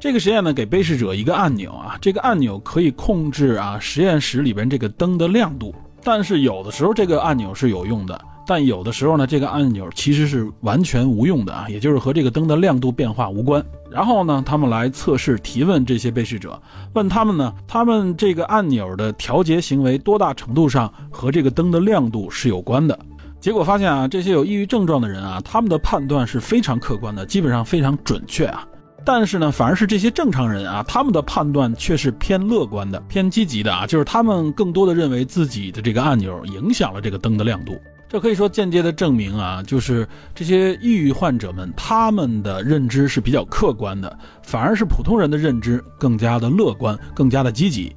这个实验呢给被试者一个按钮啊，这个按钮可以控制啊实验室里边这个灯的亮度。但是有的时候这个按钮是有用的，但有的时候呢这个按钮其实是完全无用的啊，也就是和这个灯的亮度变化无关。然后呢他们来测试提问这些被试者，问他们呢他们这个按钮的调节行为多大程度上和这个灯的亮度是有关的。结果发现啊，这些有抑郁症状的人啊，他们的判断是非常客观的，基本上非常准确啊。但是呢，反而是这些正常人啊，他们的判断却是偏乐观的、偏积极的啊，就是他们更多的认为自己的这个按钮影响了这个灯的亮度。这可以说间接的证明啊，就是这些抑郁患者们他们的认知是比较客观的，反而是普通人的认知更加的乐观、更加的积极。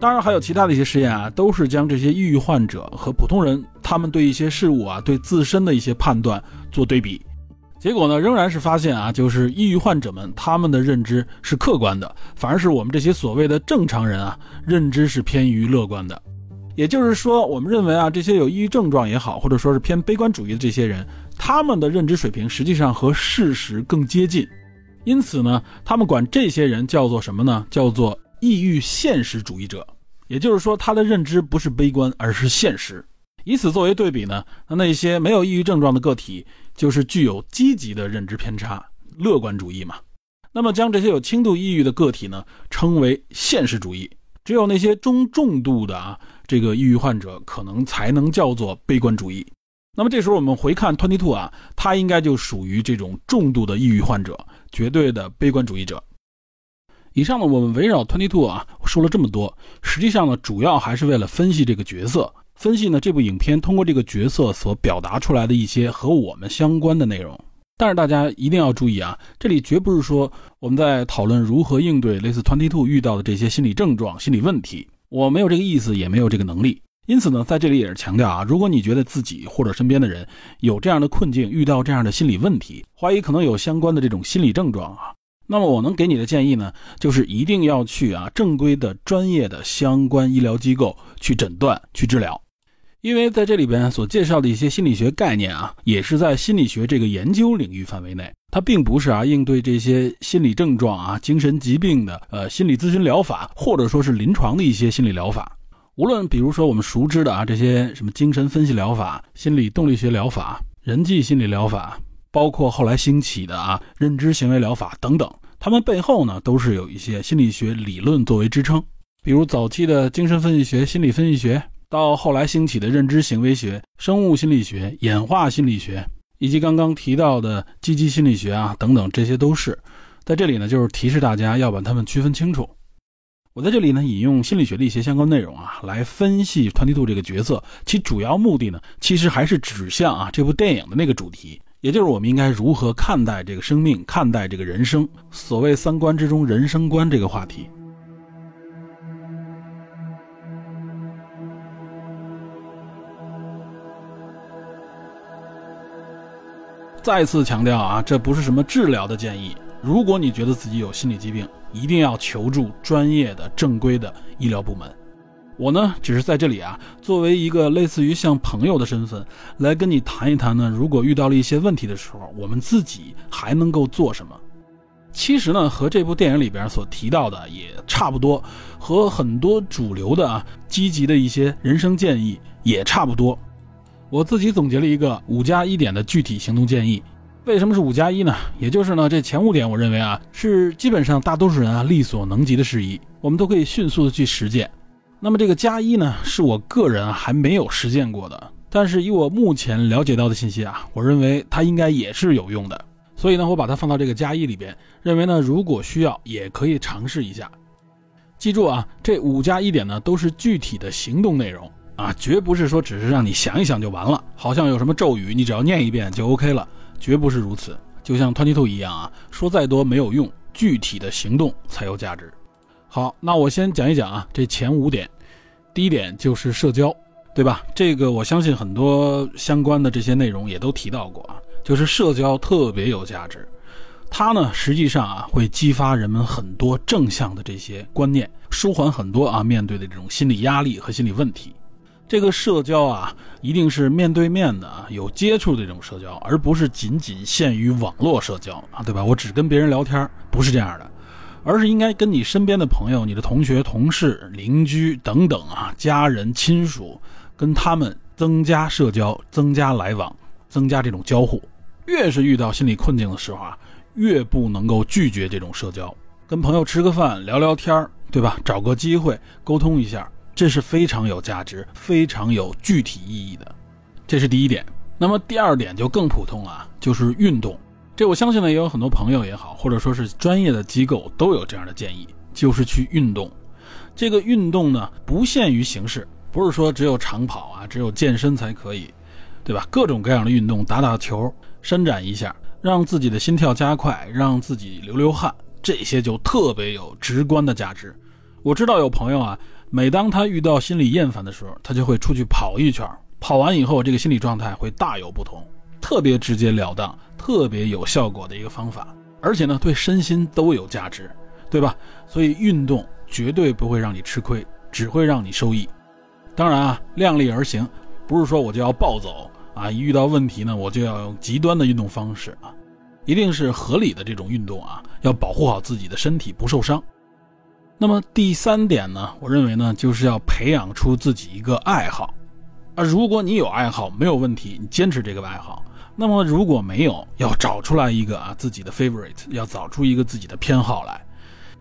当然还有其他的一些实验啊，都是将这些抑郁患者和普通人他们对一些事物啊、对自身的一些判断做对比，结果呢仍然是发现啊，就是抑郁患者们他们的认知是客观的，反而是我们这些所谓的正常人啊，认知是偏于乐观的。也就是说，我们认为啊，这些有抑郁症状也好，或者说是偏悲观主义的这些人，他们的认知水平实际上和事实更接近。因此呢，他们管这些人叫做什么呢？叫做抑郁现实主义者。也就是说，他的认知不是悲观，而是现实。以此作为对比呢，那那些没有抑郁症状的个体，就是具有积极的认知偏差，乐观主义嘛。那么，将这些有轻度抑郁的个体呢，称为现实主义。只有那些中重度的啊，这个抑郁患者可能才能叫做悲观主义。那么这时候我们回看 Twenty Two 啊，他应该就属于这种重度的抑郁患者，绝对的悲观主义者。以上呢，我们围绕 Twenty Two 啊说了这么多，实际上呢，主要还是为了分析这个角色，分析呢这部影片通过这个角色所表达出来的一些和我们相关的内容。但是大家一定要注意啊，这里绝不是说我们在讨论如何应对类似 Twenty Two 遇到的这些心理症状、心理问题，我没有这个意思，也没有这个能力。因此呢，在这里也是强调啊，如果你觉得自己或者身边的人有这样的困境，遇到这样的心理问题，怀疑可能有相关的这种心理症状啊，那么我能给你的建议呢，就是一定要去啊正规的、专业的相关医疗机构去诊断、去治疗。因为在这里边所介绍的一些心理学概念啊，也是在心理学这个研究领域范围内，它并不是啊应对这些心理症状啊、精神疾病的呃心理咨询疗法，或者说是临床的一些心理疗法。无论比如说我们熟知的啊这些什么精神分析疗法、心理动力学疗法、人际心理疗法，包括后来兴起的啊认知行为疗法等等，它们背后呢都是有一些心理学理论作为支撑，比如早期的精神分析学、心理分析学。到后来兴起的认知行为学、生物心理学、演化心理学，以及刚刚提到的积极心理学啊等等，这些都是在这里呢，就是提示大家要把它们区分清楚。我在这里呢，引用心理学的一些相关内容啊，来分析团体度这个角色，其主要目的呢，其实还是指向啊这部电影的那个主题，也就是我们应该如何看待这个生命，看待这个人生，所谓三观之中人生观这个话题。再次强调啊，这不是什么治疗的建议。如果你觉得自己有心理疾病，一定要求助专业的、正规的医疗部门。我呢，只是在这里啊，作为一个类似于像朋友的身份，来跟你谈一谈呢。如果遇到了一些问题的时候，我们自己还能够做什么？其实呢，和这部电影里边所提到的也差不多，和很多主流的啊积极的一些人生建议也差不多。我自己总结了一个五加一点的具体行动建议。为什么是五加一呢？也就是呢，这前五点我认为啊，是基本上大多数人啊力所能及的事宜，我们都可以迅速的去实践。那么这个加一呢，是我个人还没有实践过的，但是以我目前了解到的信息啊，我认为它应该也是有用的。所以呢，我把它放到这个加一里边，认为呢，如果需要也可以尝试一下。记住啊，这五加一点呢，都是具体的行动内容。啊，绝不是说只是让你想一想就完了，好像有什么咒语，你只要念一遍就 OK 了，绝不是如此。就像 Twenty Two 一样啊，说再多没有用，具体的行动才有价值。好，那我先讲一讲啊，这前五点。第一点就是社交，对吧？这个我相信很多相关的这些内容也都提到过啊，就是社交特别有价值。它呢，实际上啊，会激发人们很多正向的这些观念，舒缓很多啊面对的这种心理压力和心理问题。这个社交啊，一定是面对面的啊，有接触的这种社交，而不是仅仅限于网络社交啊，对吧？我只跟别人聊天，不是这样的，而是应该跟你身边的朋友、你的同学、同事、邻居等等啊，家人、亲属，跟他们增加社交、增加来往、增加这种交互。越是遇到心理困境的时候啊，越不能够拒绝这种社交，跟朋友吃个饭、聊聊天对吧？找个机会沟通一下。这是非常有价值、非常有具体意义的，这是第一点。那么第二点就更普通啊，就是运动。这我相信呢，也有很多朋友也好，或者说是专业的机构都有这样的建议，就是去运动。这个运动呢，不限于形式，不是说只有长跑啊，只有健身才可以，对吧？各种各样的运动，打打球、伸展一下，让自己的心跳加快，让自己流流汗，这些就特别有直观的价值。我知道有朋友啊。每当他遇到心理厌烦的时候，他就会出去跑一圈。跑完以后，这个心理状态会大有不同，特别直截了当，特别有效果的一个方法。而且呢，对身心都有价值，对吧？所以运动绝对不会让你吃亏，只会让你受益。当然啊，量力而行，不是说我就要暴走啊，一遇到问题呢，我就要用极端的运动方式啊，一定是合理的这种运动啊，要保护好自己的身体不受伤。那么第三点呢，我认为呢，就是要培养出自己一个爱好啊。如果你有爱好，没有问题，你坚持这个爱好。那么如果没有，要找出来一个啊自己的 favorite，要找出一个自己的偏好来。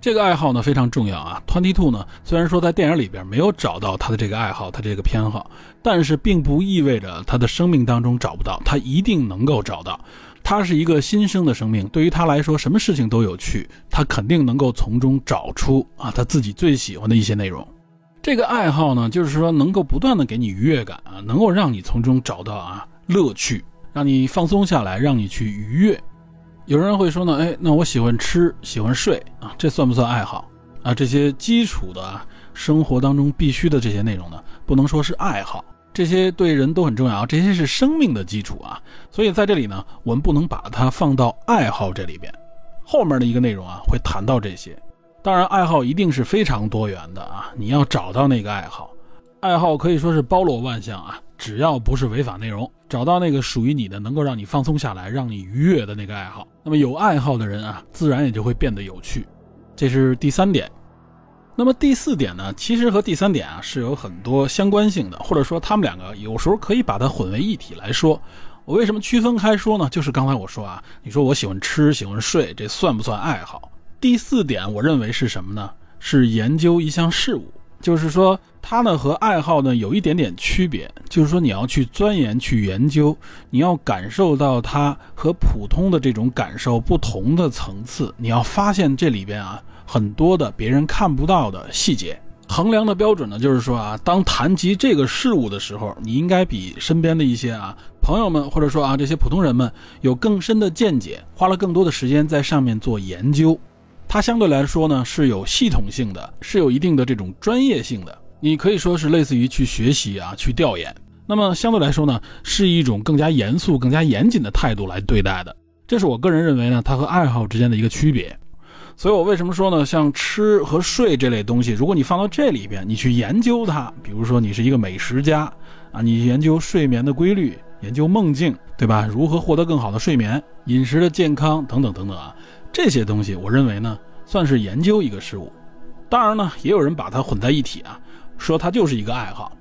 这个爱好呢非常重要啊。Twenty Two 呢虽然说在电影里边没有找到他的这个爱好，他这个偏好，但是并不意味着他的生命当中找不到，他一定能够找到。他是一个新生的生命，对于他来说，什么事情都有趣，他肯定能够从中找出啊他自己最喜欢的一些内容。这个爱好呢，就是说能够不断的给你愉悦感啊，能够让你从中找到啊乐趣。让你放松下来，让你去愉悦。有人会说呢，哎，那我喜欢吃，喜欢睡啊，这算不算爱好啊？这些基础的生活当中必须的这些内容呢，不能说是爱好，这些对人都很重要，这些是生命的基础啊。所以在这里呢，我们不能把它放到爱好这里边。后面的一个内容啊，会谈到这些。当然，爱好一定是非常多元的啊，你要找到那个爱好，爱好可以说是包罗万象啊。只要不是违法内容，找到那个属于你的，能够让你放松下来、让你愉悦的那个爱好，那么有爱好的人啊，自然也就会变得有趣。这是第三点。那么第四点呢，其实和第三点啊是有很多相关性的，或者说他们两个有时候可以把它混为一体来说。我为什么区分开说呢？就是刚才我说啊，你说我喜欢吃、喜欢睡，这算不算爱好？第四点，我认为是什么呢？是研究一项事物。就是说，它呢和爱好呢有一点点区别，就是说你要去钻研、去研究，你要感受到它和普通的这种感受不同的层次，你要发现这里边啊很多的别人看不到的细节。衡量的标准呢，就是说啊，当谈及这个事物的时候，你应该比身边的一些啊朋友们，或者说啊这些普通人们有更深的见解，花了更多的时间在上面做研究。它相对来说呢是有系统性的，是有一定的这种专业性的。你可以说是类似于去学习啊，去调研。那么相对来说呢，是一种更加严肃、更加严谨的态度来对待的。这是我个人认为呢，它和爱好之间的一个区别。所以我为什么说呢？像吃和睡这类东西，如果你放到这里边，你去研究它，比如说你是一个美食家啊，你研究睡眠的规律，研究梦境，对吧？如何获得更好的睡眠、饮食的健康等等等等啊。这些东西，我认为呢，算是研究一个事物。当然呢，也有人把它混在一起啊，说它就是一个爱好。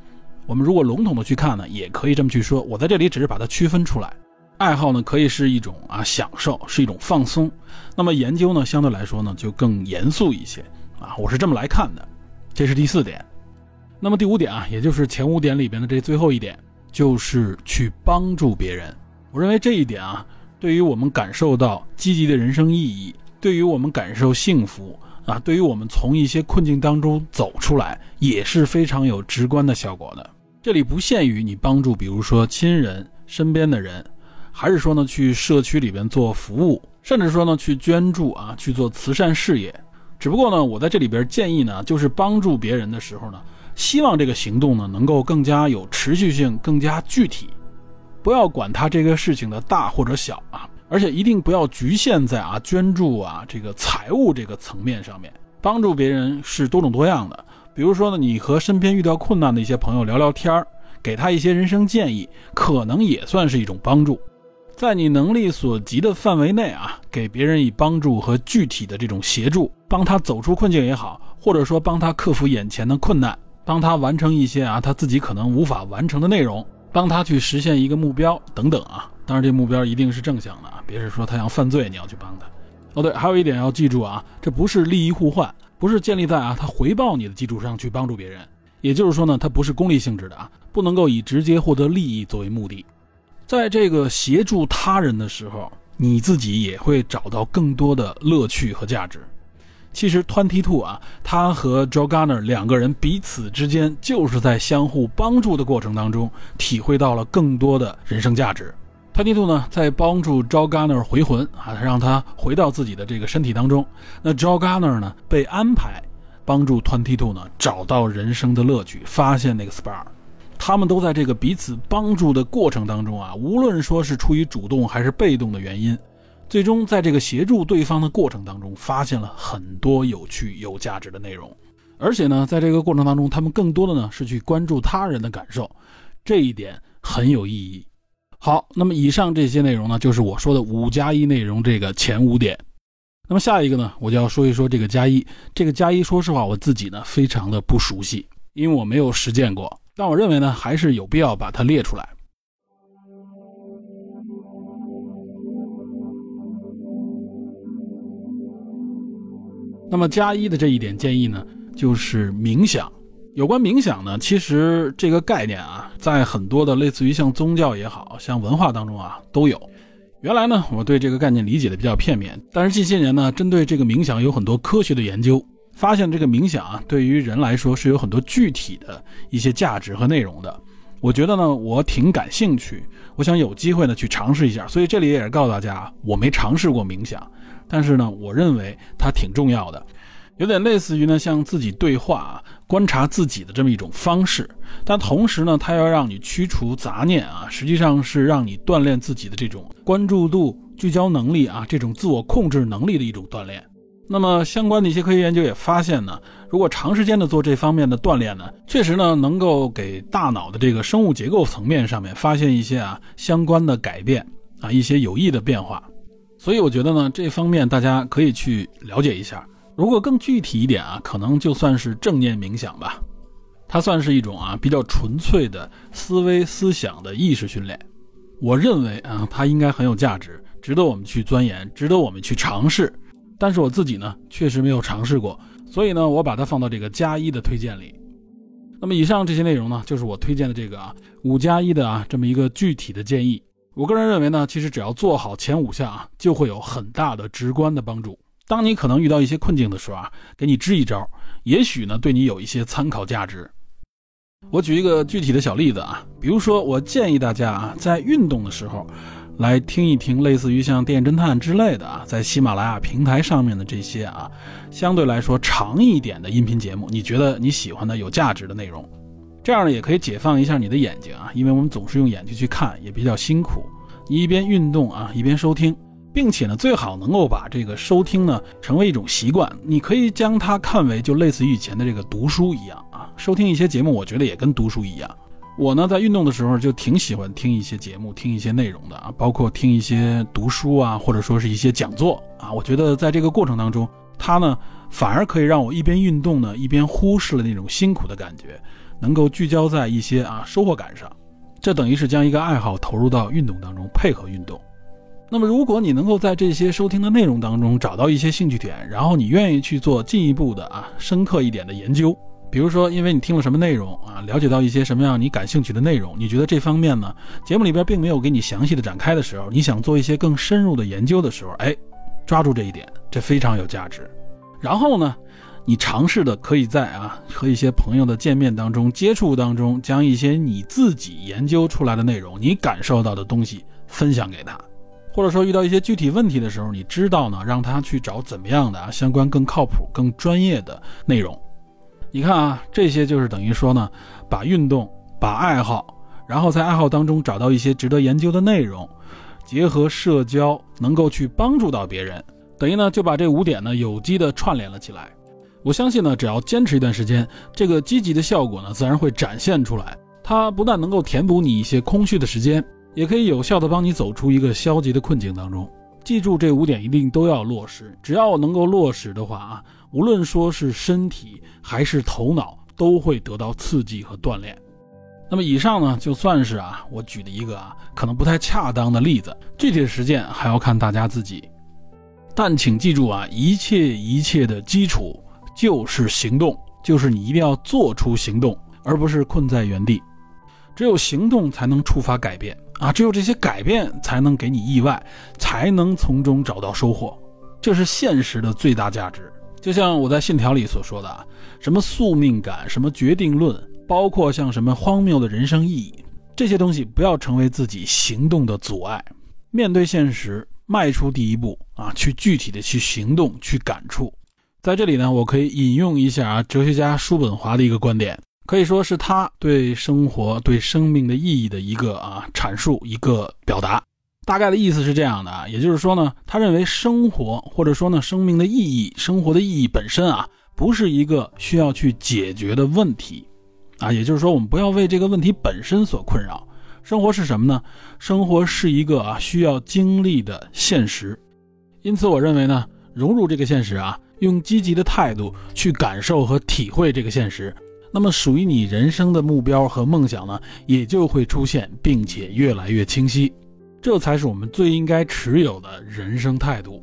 我们如果笼统的去看呢，也可以这么去说。我在这里只是把它区分出来。爱好呢，可以是一种啊享受，是一种放松。那么研究呢，相对来说呢，就更严肃一些啊。我是这么来看的。这是第四点。那么第五点啊，也就是前五点里边的这最后一点，就是去帮助别人。我认为这一点啊。对于我们感受到积极的人生意义，对于我们感受幸福啊，对于我们从一些困境当中走出来，也是非常有直观的效果的。这里不限于你帮助，比如说亲人身边的人，还是说呢去社区里边做服务，甚至说呢去捐助啊，去做慈善事业。只不过呢，我在这里边建议呢，就是帮助别人的时候呢，希望这个行动呢能够更加有持续性，更加具体。不要管他这个事情的大或者小啊，而且一定不要局限在啊捐助啊这个财务这个层面上面。帮助别人是多种多样的，比如说呢，你和身边遇到困难的一些朋友聊聊天儿，给他一些人生建议，可能也算是一种帮助。在你能力所及的范围内啊，给别人以帮助和具体的这种协助，帮他走出困境也好，或者说帮他克服眼前的困难，帮他完成一些啊他自己可能无法完成的内容。帮他去实现一个目标等等啊，当然这目标一定是正向的啊，别是说他想犯罪你要去帮他。哦对，还有一点要记住啊，这不是利益互换，不是建立在啊他回报你的基础上去帮助别人，也就是说呢，它不是功利性质的啊，不能够以直接获得利益作为目的。在这个协助他人的时候，你自己也会找到更多的乐趣和价值。其实，Twenty Two 啊，他和 Joe Garner 两个人彼此之间就是在相互帮助的过程当中，体会到了更多的人生价值。Twenty Two 呢，在帮助 Joe Garner 回魂啊，让他回到自己的这个身体当中。那 Joe Garner 呢，被安排帮助 Twenty Two 呢，找到人生的乐趣，发现那个 Spar。他们都在这个彼此帮助的过程当中啊，无论说是出于主动还是被动的原因。最终，在这个协助对方的过程当中，发现了很多有趣、有价值的内容。而且呢，在这个过程当中，他们更多的呢是去关注他人的感受，这一点很有意义。好，那么以上这些内容呢，就是我说的五加一内容这个前五点。那么下一个呢，我就要说一说这个加一。这个加一，说实话，我自己呢非常的不熟悉，因为我没有实践过。但我认为呢，还是有必要把它列出来。那么加一的这一点建议呢，就是冥想。有关冥想呢，其实这个概念啊，在很多的类似于像宗教也好像文化当中啊都有。原来呢，我对这个概念理解的比较片面，但是近些年呢，针对这个冥想有很多科学的研究，发现这个冥想啊，对于人来说是有很多具体的一些价值和内容的。我觉得呢，我挺感兴趣，我想有机会呢去尝试一下。所以这里也是告诉大家，我没尝试过冥想，但是呢，我认为它挺重要的。有点类似于呢，像自己对话、观察自己的这么一种方式，但同时呢，它要让你驱除杂念啊，实际上是让你锻炼自己的这种关注度、聚焦能力啊，这种自我控制能力的一种锻炼。那么相关的一些科学研究也发现呢，如果长时间的做这方面的锻炼呢，确实呢能够给大脑的这个生物结构层面上面发现一些啊相关的改变啊，一些有益的变化。所以我觉得呢，这方面大家可以去了解一下。如果更具体一点啊，可能就算是正念冥想吧，它算是一种啊比较纯粹的思维思想的意识训练。我认为啊，它应该很有价值，值得我们去钻研，值得我们去尝试。但是我自己呢，确实没有尝试过，所以呢，我把它放到这个加一的推荐里。那么以上这些内容呢，就是我推荐的这个啊五加一的啊这么一个具体的建议。我个人认为呢，其实只要做好前五项啊，就会有很大的直观的帮助。当你可能遇到一些困境的时候啊，给你支一招，也许呢对你有一些参考价值。我举一个具体的小例子啊，比如说我建议大家啊，在运动的时候，来听一听类似于像《电侦探》之类的啊，在喜马拉雅平台上面的这些啊，相对来说长一点的音频节目，你觉得你喜欢的有价值的内容，这样呢也可以解放一下你的眼睛啊，因为我们总是用眼睛去看，也比较辛苦。你一边运动啊，一边收听。并且呢，最好能够把这个收听呢成为一种习惯。你可以将它看为就类似于以前的这个读书一样啊，收听一些节目，我觉得也跟读书一样。我呢在运动的时候就挺喜欢听一些节目，听一些内容的啊，包括听一些读书啊，或者说是一些讲座啊。我觉得在这个过程当中，它呢反而可以让我一边运动呢，一边忽视了那种辛苦的感觉，能够聚焦在一些啊收获感上。这等于是将一个爱好投入到运动当中，配合运动。那么，如果你能够在这些收听的内容当中找到一些兴趣点，然后你愿意去做进一步的啊深刻一点的研究，比如说，因为你听了什么内容啊，了解到一些什么样你感兴趣的内容，你觉得这方面呢，节目里边并没有给你详细的展开的时候，你想做一些更深入的研究的时候，哎，抓住这一点，这非常有价值。然后呢，你尝试的可以在啊和一些朋友的见面当中、接触当中，将一些你自己研究出来的内容、你感受到的东西分享给他。或者说遇到一些具体问题的时候，你知道呢，让他去找怎么样的啊相关更靠谱、更专业的内容。你看啊，这些就是等于说呢，把运动、把爱好，然后在爱好当中找到一些值得研究的内容，结合社交，能够去帮助到别人，等于呢就把这五点呢有机的串联了起来。我相信呢，只要坚持一段时间，这个积极的效果呢自然会展现出来。它不但能够填补你一些空虚的时间。也可以有效的帮你走出一个消极的困境当中。记住这五点一定都要落实，只要能够落实的话啊，无论说是身体还是头脑都会得到刺激和锻炼。那么以上呢，就算是啊我举的一个啊可能不太恰当的例子，具体的实践还要看大家自己。但请记住啊，一切一切的基础就是行动，就是你一定要做出行动，而不是困在原地。只有行动才能触发改变。啊，只有这些改变才能给你意外，才能从中找到收获，这是现实的最大价值。就像我在信条里所说的啊，什么宿命感，什么决定论，包括像什么荒谬的人生意义，这些东西不要成为自己行动的阻碍。面对现实，迈出第一步啊，去具体的去行动，去感触。在这里呢，我可以引用一下啊，哲学家叔本华的一个观点。可以说是他对生活、对生命的意义的一个啊阐述，一个表达。大概的意思是这样的啊，也就是说呢，他认为生活或者说呢生命的意义、生活的意义本身啊，不是一个需要去解决的问题，啊，也就是说，我们不要为这个问题本身所困扰。生活是什么呢？生活是一个啊需要经历的现实。因此，我认为呢，融入这个现实啊，用积极的态度去感受和体会这个现实，那么属于你人生的目标和梦想呢，也就会出现，并且越来越清晰。这才是我们最应该持有的人生态度。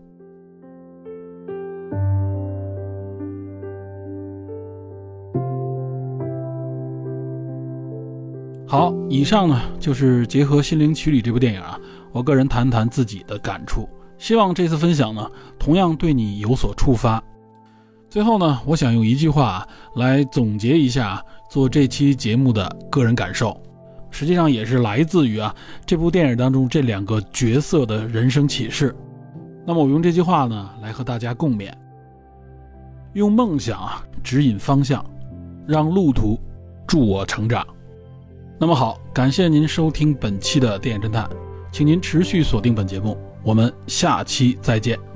好，以上呢就是结合《心灵奇旅》这部电影啊，我个人谈谈自己的感触。希望这次分享呢，同样对你有所触发。最后呢，我想用一句话来总结一下做这期节目的个人感受，实际上也是来自于啊这部电影当中这两个角色的人生启示。那么我用这句话呢来和大家共勉：用梦想啊指引方向，让路途助我成长。那么好，感谢您收听本期的电影侦探，请您持续锁定本节目，我们下期再见。